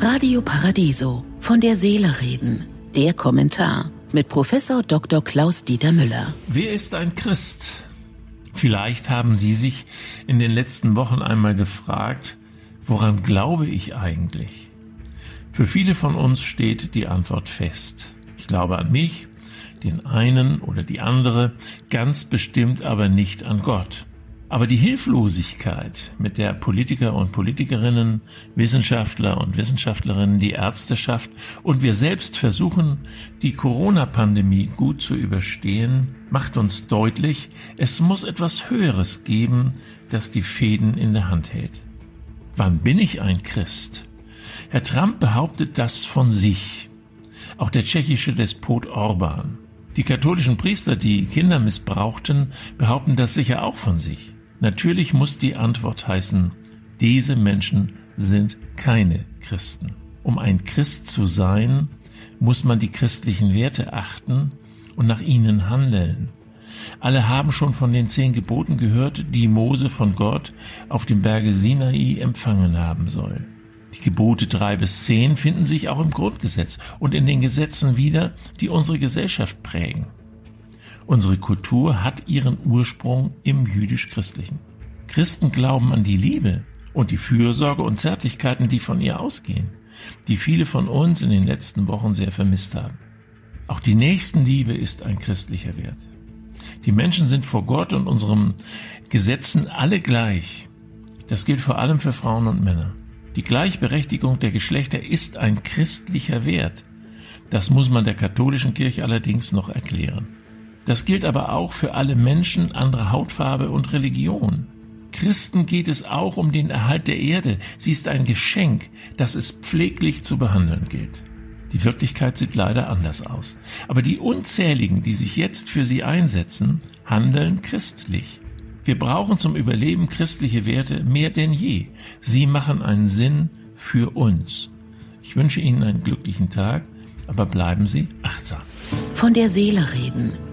Radio Paradiso von der Seele reden. Der Kommentar mit Professor Dr. Klaus Dieter Müller. Wer ist ein Christ? Vielleicht haben Sie sich in den letzten Wochen einmal gefragt, woran glaube ich eigentlich? Für viele von uns steht die Antwort fest. Ich glaube an mich, den einen oder die andere, ganz bestimmt aber nicht an Gott. Aber die Hilflosigkeit, mit der Politiker und Politikerinnen, Wissenschaftler und Wissenschaftlerinnen, die Ärzteschaft und wir selbst versuchen, die Corona-Pandemie gut zu überstehen, macht uns deutlich, es muss etwas Höheres geben, das die Fäden in der Hand hält. Wann bin ich ein Christ? Herr Trump behauptet das von sich. Auch der tschechische Despot Orban. Die katholischen Priester, die Kinder missbrauchten, behaupten das sicher auch von sich. Natürlich muss die Antwort heißen, diese Menschen sind keine Christen. Um ein Christ zu sein, muss man die christlichen Werte achten und nach ihnen handeln. Alle haben schon von den zehn Geboten gehört, die Mose von Gott auf dem Berge Sinai empfangen haben soll. Die Gebote drei bis zehn finden sich auch im Grundgesetz und in den Gesetzen wieder, die unsere Gesellschaft prägen. Unsere Kultur hat ihren Ursprung im jüdisch-christlichen. Christen glauben an die Liebe und die Fürsorge und Zärtlichkeiten, die von ihr ausgehen, die viele von uns in den letzten Wochen sehr vermisst haben. Auch die Nächstenliebe ist ein christlicher Wert. Die Menschen sind vor Gott und unseren Gesetzen alle gleich. Das gilt vor allem für Frauen und Männer. Die Gleichberechtigung der Geschlechter ist ein christlicher Wert. Das muss man der katholischen Kirche allerdings noch erklären. Das gilt aber auch für alle Menschen anderer Hautfarbe und Religion. Christen geht es auch um den Erhalt der Erde. Sie ist ein Geschenk, das es pfleglich zu behandeln gilt. Die Wirklichkeit sieht leider anders aus. Aber die Unzähligen, die sich jetzt für sie einsetzen, handeln christlich. Wir brauchen zum Überleben christliche Werte mehr denn je. Sie machen einen Sinn für uns. Ich wünsche Ihnen einen glücklichen Tag, aber bleiben Sie achtsam. Von der Seele reden